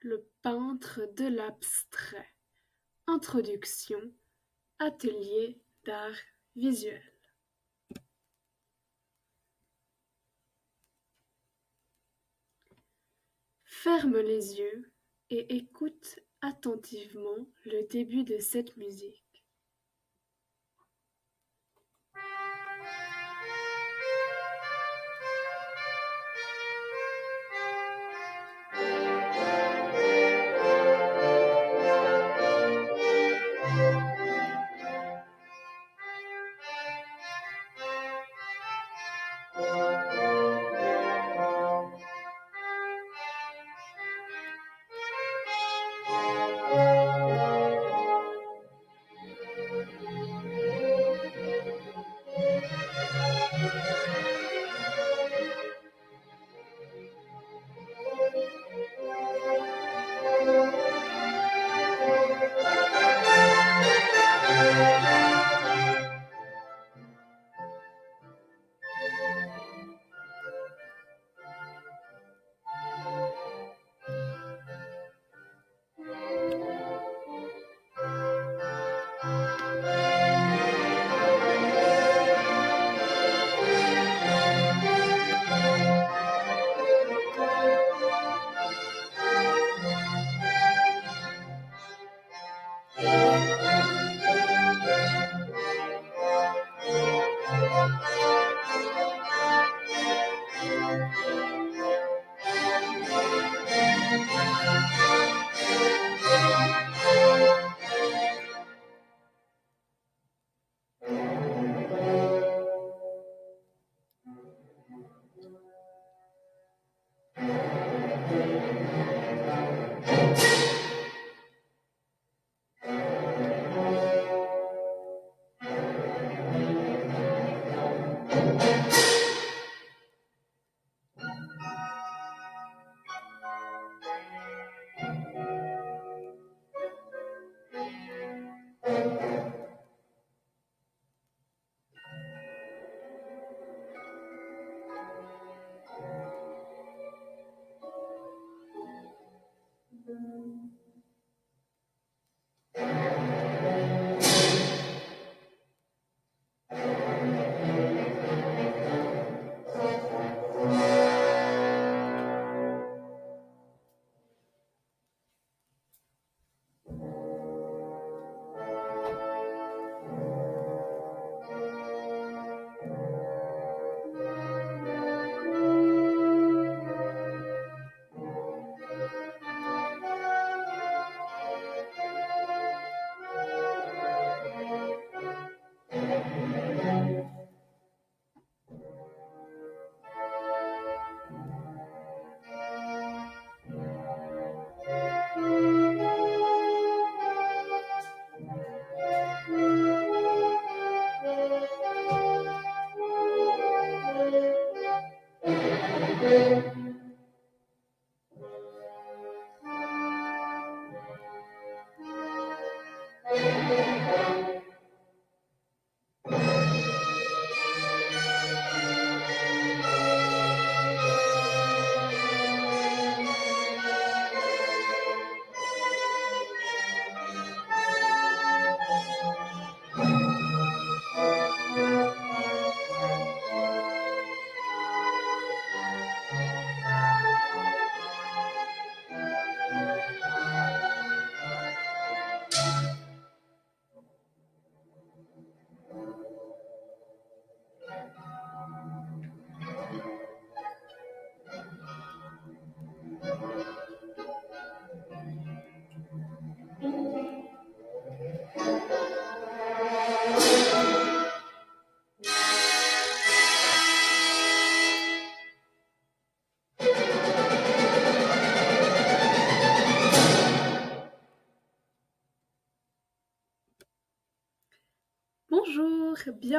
Le peintre de l'abstrait. Introduction, atelier d'art visuel. Ferme les yeux et écoute attentivement le début de cette musique.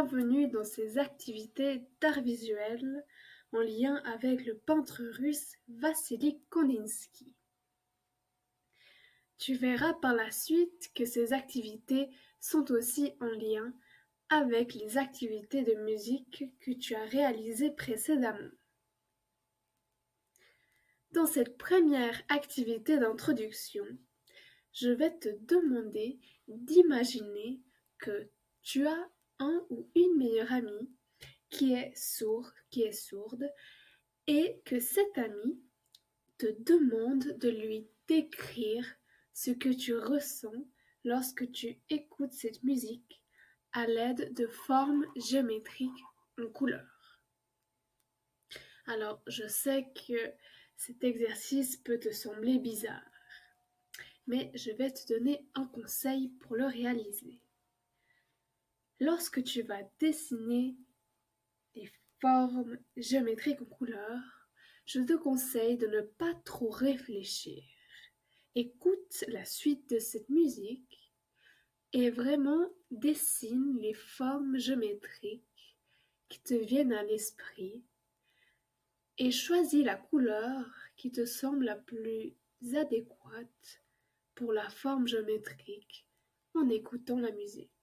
Dans ces activités d'art visuel en lien avec le peintre russe Vassili Kandinsky. Tu verras par la suite que ces activités sont aussi en lien avec les activités de musique que tu as réalisées précédemment. Dans cette première activité d'introduction, je vais te demander d'imaginer que tu as ou une meilleure amie qui est sourd, qui est sourde, et que cet ami te demande de lui décrire ce que tu ressens lorsque tu écoutes cette musique à l'aide de formes géométriques en couleur. Alors, je sais que cet exercice peut te sembler bizarre, mais je vais te donner un conseil pour le réaliser. Lorsque tu vas dessiner des formes géométriques en couleur, je te conseille de ne pas trop réfléchir. Écoute la suite de cette musique et vraiment dessine les formes géométriques qui te viennent à l'esprit et choisis la couleur qui te semble la plus adéquate pour la forme géométrique en écoutant la musique.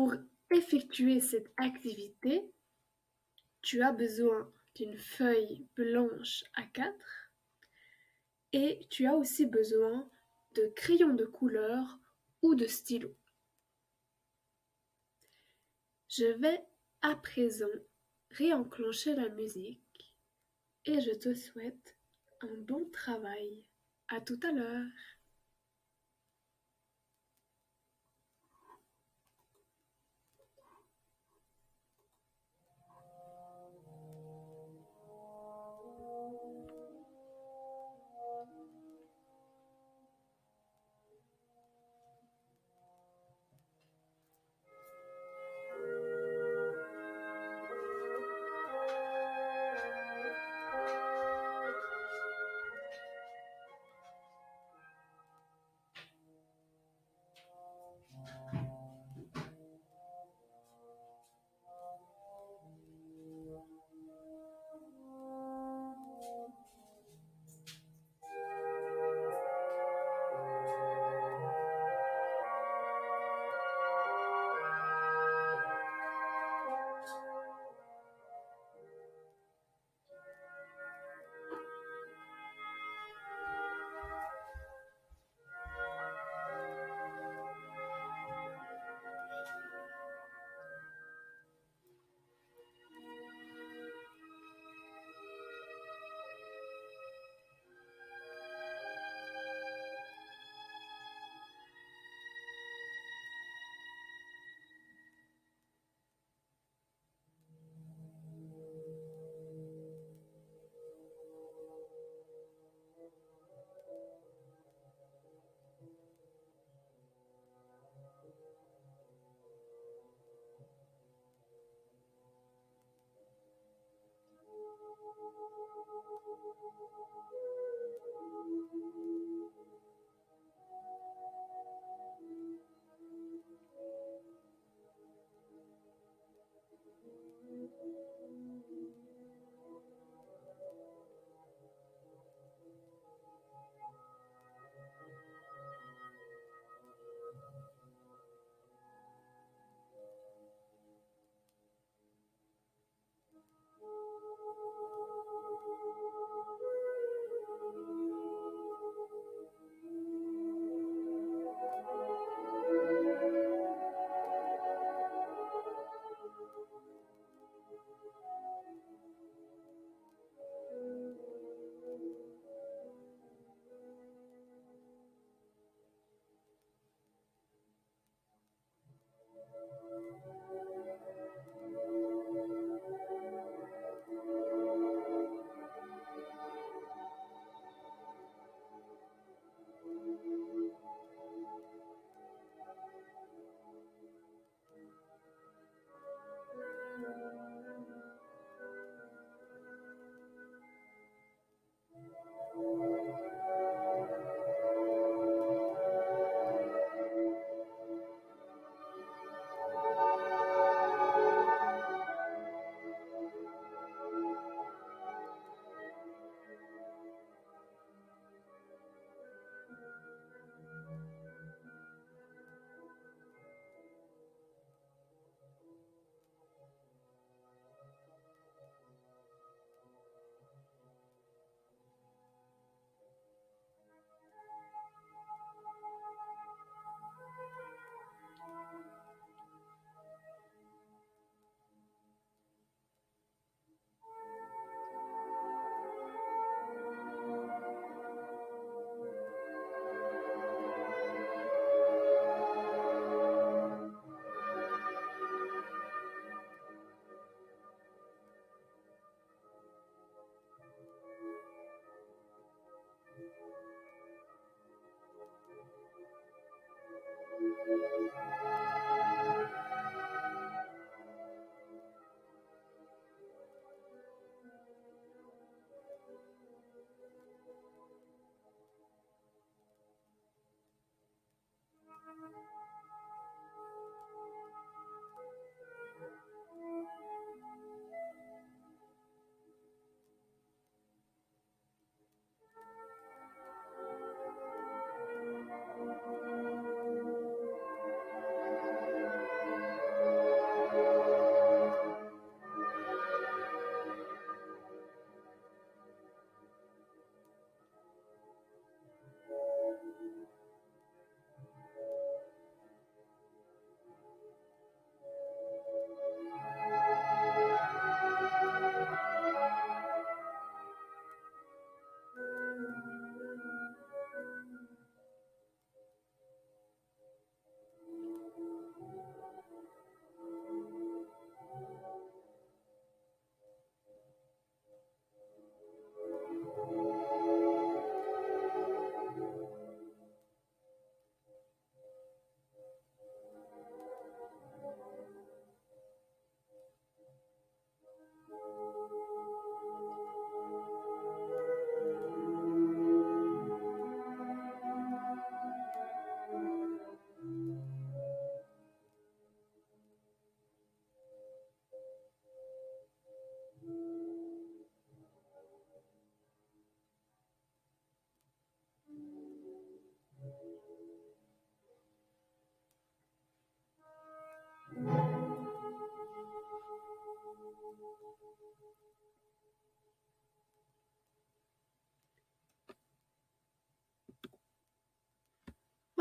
Pour effectuer cette activité, tu as besoin d'une feuille blanche à 4 et tu as aussi besoin de crayons de couleur ou de stylos. Je vais à présent réenclencher la musique et je te souhaite un bon travail. À tout à l'heure. Thank you.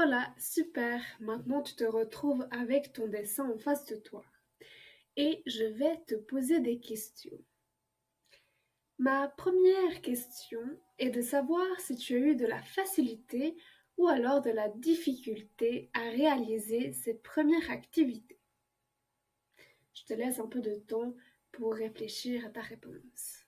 Voilà, super. Maintenant, tu te retrouves avec ton dessin en face de toi. Et je vais te poser des questions. Ma première question est de savoir si tu as eu de la facilité ou alors de la difficulté à réaliser cette première activité. Je te laisse un peu de temps pour réfléchir à ta réponse.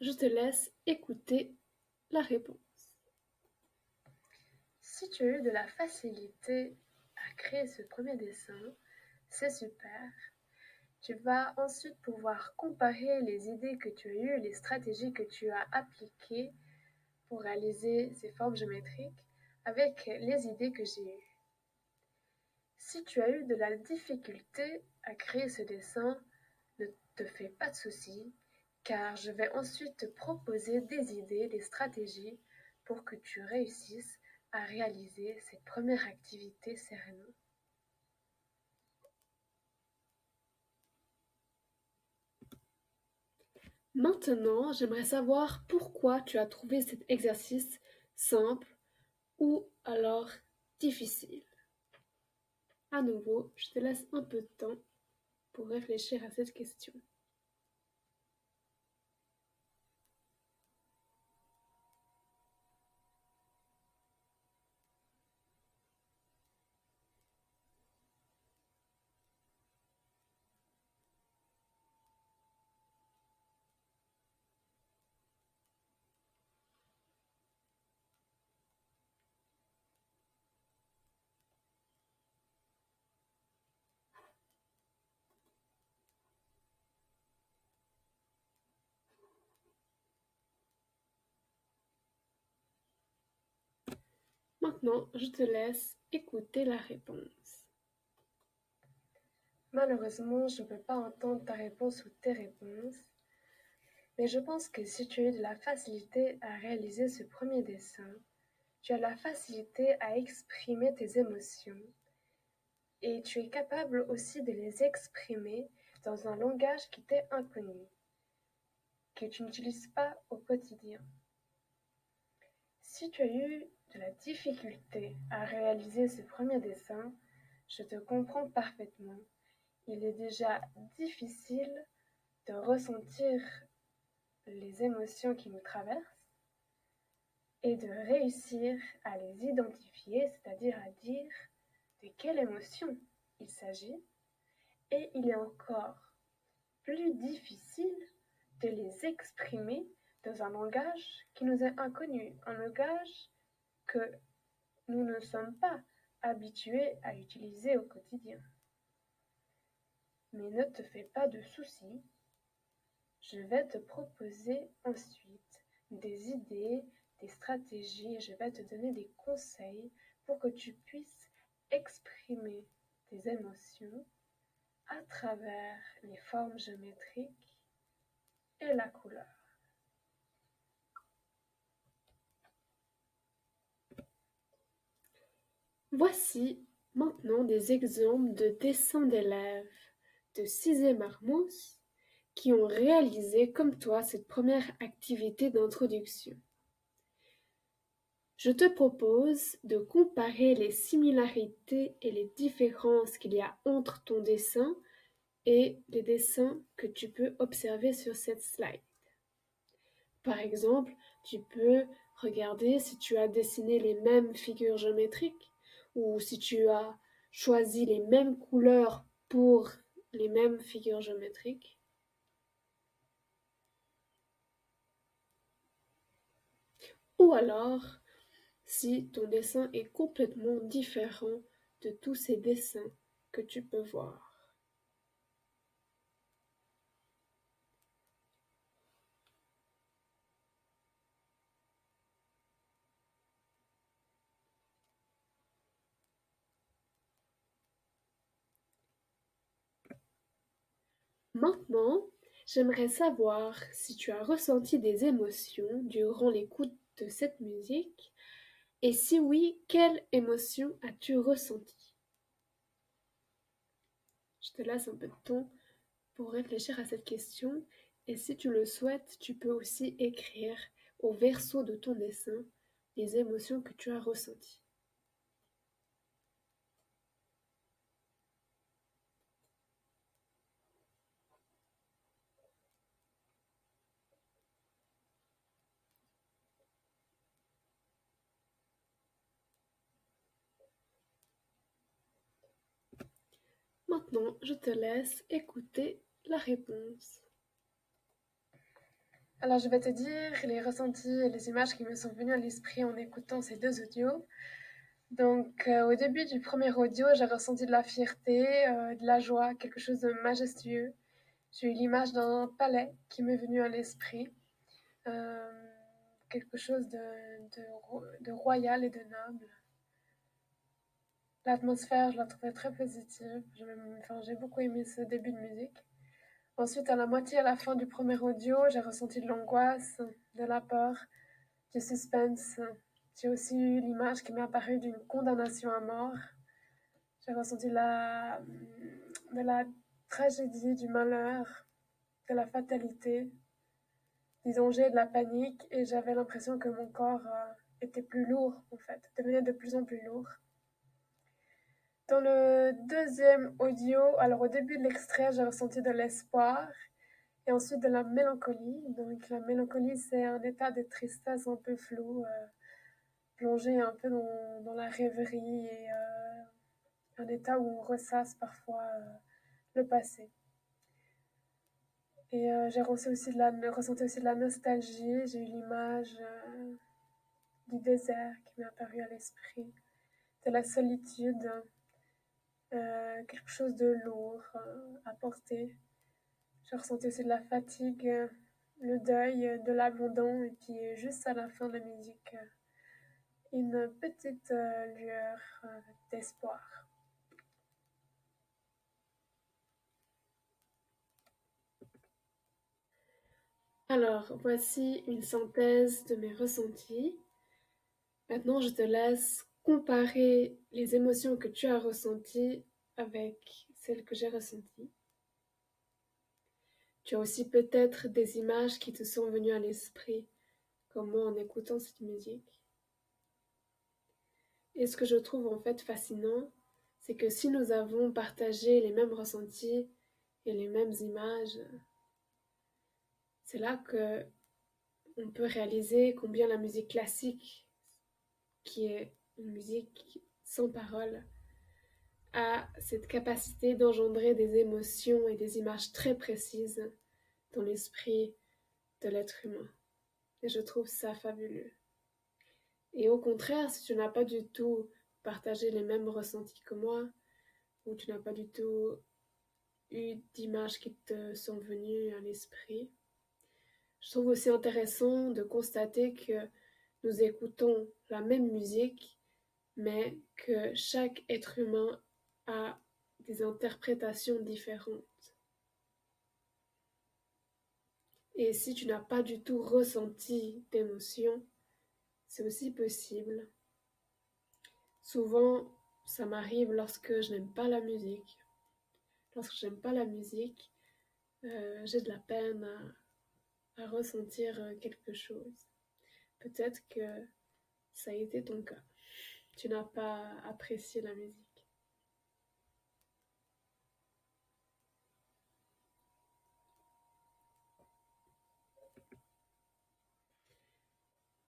Je te laisse écouter la réponse. Si tu as eu de la facilité à créer ce premier dessin, c'est super. Tu vas ensuite pouvoir comparer les idées que tu as eues, les stratégies que tu as appliquées pour réaliser ces formes géométriques avec les idées que j'ai eues. Si tu as eu de la difficulté à créer ce dessin, ne te fais pas de soucis, car je vais ensuite te proposer des idées, des stratégies pour que tu réussisses à réaliser cette première activité sereinement. Maintenant, j'aimerais savoir pourquoi tu as trouvé cet exercice simple ou alors difficile. À nouveau, je te laisse un peu de temps pour réfléchir à cette question. Maintenant, je te laisse écouter la réponse. Malheureusement, je ne peux pas entendre ta réponse ou tes réponses, mais je pense que si tu as de la facilité à réaliser ce premier dessin, tu as la facilité à exprimer tes émotions et tu es capable aussi de les exprimer dans un langage qui t'est inconnu, que tu n'utilises pas au quotidien. Si tu as eu de la difficulté à réaliser ce premier dessin, je te comprends parfaitement. Il est déjà difficile de ressentir les émotions qui nous traversent et de réussir à les identifier, c'est-à-dire à dire de quelle émotion il s'agit. Et il est encore plus difficile de les exprimer dans un langage qui nous est inconnu, un langage que nous ne sommes pas habitués à utiliser au quotidien. Mais ne te fais pas de soucis, je vais te proposer ensuite des idées, des stratégies, je vais te donner des conseils pour que tu puisses exprimer tes émotions à travers les formes géométriques et la couleur. Voici maintenant des exemples de dessins d'élèves de sixième Armous qui ont réalisé comme toi cette première activité d'introduction. Je te propose de comparer les similarités et les différences qu'il y a entre ton dessin et les dessins que tu peux observer sur cette slide. Par exemple, tu peux regarder si tu as dessiné les mêmes figures géométriques ou si tu as choisi les mêmes couleurs pour les mêmes figures géométriques. Ou alors, si ton dessin est complètement différent de tous ces dessins que tu peux voir. Maintenant, J'aimerais savoir si tu as ressenti des émotions durant l'écoute de cette musique et si oui, quelle émotion as-tu ressenti Je te laisse un peu de temps pour réfléchir à cette question et si tu le souhaites, tu peux aussi écrire au verso de ton dessin les émotions que tu as ressenties. Maintenant, je te laisse écouter la réponse. Alors, je vais te dire les ressentis et les images qui me sont venues à l'esprit en écoutant ces deux audios. Donc, euh, au début du premier audio, j'ai ressenti de la fierté, euh, de la joie, quelque chose de majestueux. J'ai eu l'image d'un palais qui m'est venu à l'esprit, euh, quelque chose de, de royal et de noble. L'atmosphère, je la trouvais très positive. J'ai beaucoup aimé ce début de musique. Ensuite, à la moitié, à la fin du premier audio, j'ai ressenti de l'angoisse, de la peur, du suspense. J'ai aussi eu l'image qui m'est apparue d'une condamnation à mort. J'ai ressenti la, de la tragédie, du malheur, de la fatalité, du danger, de la panique. Et j'avais l'impression que mon corps euh, était plus lourd, en fait, devenait de plus en plus lourd. Dans le deuxième audio, alors au début de l'extrait, j'ai ressenti de l'espoir et ensuite de la mélancolie. Donc la mélancolie, c'est un état de tristesse un peu flou, euh, plongé un peu dans, la rêverie et euh, un état où on ressasse parfois euh, le passé. Et j'ai ressenti aussi, de la, ressenti aussi de la nostalgie, j'ai eu l'image du désert qui m'est apparu à l'esprit, de la solitude. Euh, quelque chose de lourd euh, à porter. J'ai ressenti aussi de la fatigue, le deuil, de l'abandon, et puis juste à la fin de la musique, une petite euh, lueur d'espoir. Alors, voici une synthèse de mes ressentis. Maintenant, je te laisse comparer les émotions que tu as ressenties avec celles que j'ai ressenties. Tu as aussi peut-être des images qui te sont venues à l'esprit, comme moi en écoutant cette musique. Et ce que je trouve en fait fascinant, c'est que si nous avons partagé les mêmes ressentis et les mêmes images, c'est là que on peut réaliser combien la musique classique, qui est une musique sans parole a cette capacité d'engendrer des émotions et des images très précises dans l'esprit de l'être humain. Et je trouve ça fabuleux. Et au contraire, si tu n'as pas du tout partagé les mêmes ressentis que moi, ou tu n'as pas du tout eu d'images qui te sont venues à l'esprit, je trouve aussi intéressant de constater que nous écoutons la même musique mais que chaque être humain a des interprétations différentes. Et si tu n'as pas du tout ressenti d'émotion, c'est aussi possible. Souvent, ça m'arrive lorsque je n'aime pas la musique. Lorsque je n'aime pas la musique, euh, j'ai de la peine à ressentir quelque chose. Peut-être que ça a été ton cas tu n'as pas apprécié la musique.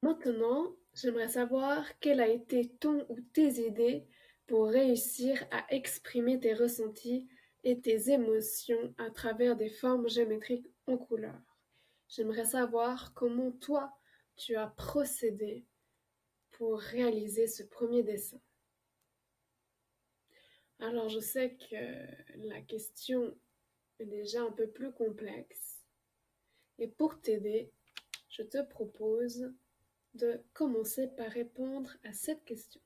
Maintenant, j'aimerais savoir quelle a été ton ou tes idées pour réussir à exprimer tes ressentis et tes émotions à travers des formes géométriques en couleur. J'aimerais savoir comment toi tu as procédé pour réaliser ce premier dessin. Alors je sais que la question est déjà un peu plus complexe et pour t'aider, je te propose de commencer par répondre à cette question.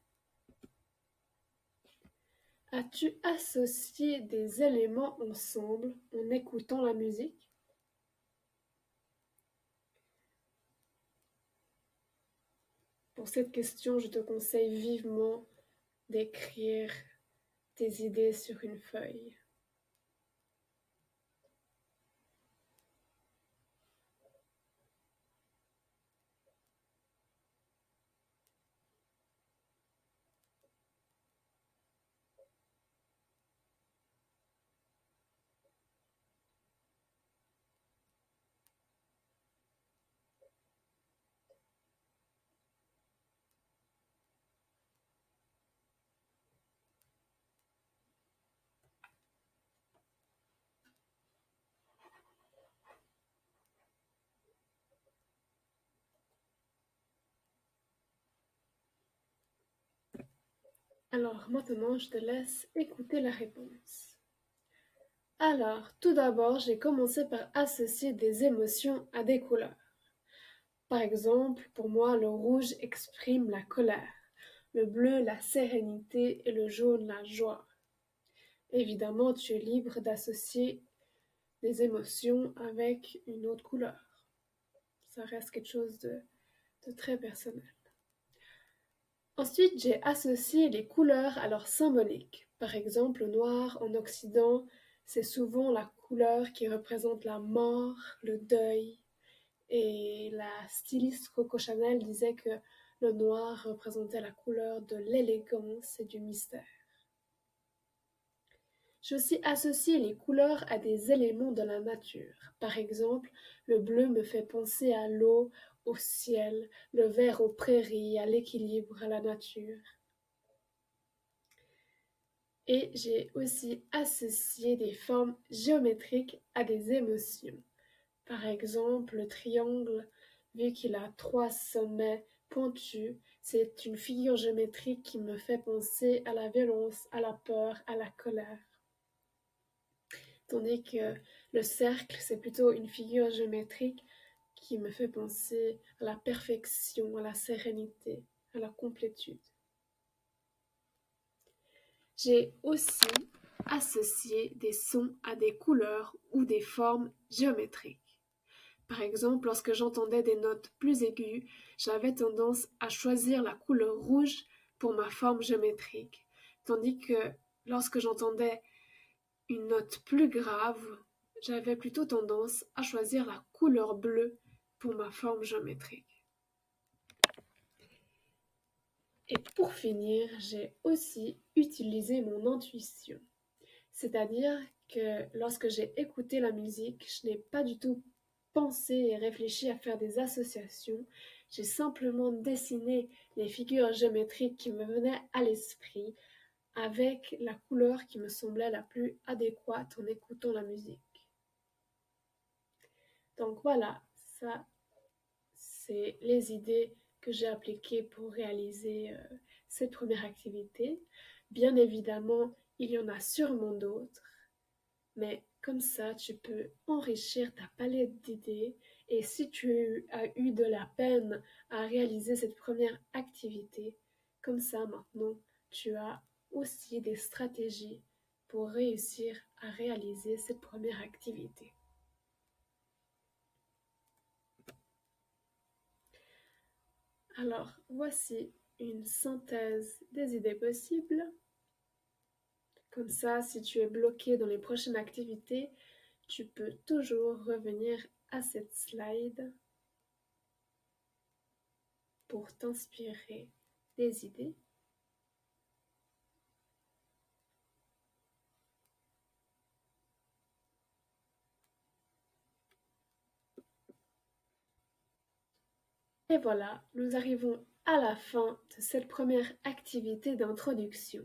As-tu associé des éléments ensemble en écoutant la musique? Pour cette question, je te conseille vivement d'écrire tes idées sur une feuille. Alors maintenant, je te laisse écouter la réponse. Alors, tout d'abord, j'ai commencé par associer des émotions à des couleurs. Par exemple, pour moi, le rouge exprime la colère, le bleu la sérénité et le jaune la joie. Évidemment, tu es libre d'associer des émotions avec une autre couleur. Ça reste quelque chose de, très personnel. Ensuite, j'ai associé les couleurs à leur symbolique. Par exemple, le noir en Occident, c'est souvent la couleur qui représente la mort, le deuil. Et la styliste Coco Chanel disait que le noir représentait la couleur de l'élégance et du mystère. J'ai aussi associé les couleurs à des éléments de la nature. Par exemple, le bleu me fait penser à l'eau, au ciel, le vert aux prairies, à l'équilibre, à la nature. Et j'ai aussi associé des formes géométriques à des émotions. Par exemple, le triangle, vu qu'il a trois sommets pointus, c'est une figure géométrique qui me fait penser à la violence, à la peur, à la colère. Tandis que le cercle, c'est plutôt une figure géométrique qui me fait penser à la perfection, à la sérénité, à la complétude. J'ai aussi associé des sons à des couleurs ou des formes géométriques. Par exemple, lorsque j'entendais des notes plus aiguës, j'avais tendance à choisir la couleur rouge pour ma forme géométrique, tandis que lorsque j'entendais une note plus grave, j'avais plutôt tendance à choisir la couleur bleue pour ma forme géométrique. Et pour finir, j'ai aussi utilisé mon intuition. C'est-à-dire que lorsque j'ai écouté la musique, je n'ai pas du tout pensé et réfléchi à faire des associations. J'ai simplement dessiné les figures géométriques qui me venaient à l'esprit avec la couleur qui me semblait la plus adéquate en écoutant la musique. Donc voilà, ça, c'est les idées que j'ai appliquées pour réaliser euh, cette première activité. Bien évidemment, il y en a sûrement d'autres, mais comme ça, tu peux enrichir ta palette d'idées et si tu as eu de la peine à réaliser cette première activité, comme ça maintenant, tu as aussi des stratégies pour réussir à réaliser cette première activité. Alors, voici une synthèse des idées possibles. Comme ça, si tu es bloqué dans les prochaines activités, tu peux toujours revenir à cette slide pour t'inspirer des idées. Et voilà, nous arrivons à la fin de cette première activité d'introduction.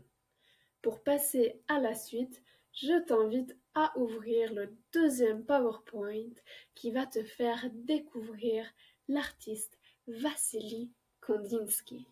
Pour passer à la suite, je t'invite à ouvrir le deuxième PowerPoint qui va te faire découvrir l'artiste Vassili Kandinsky.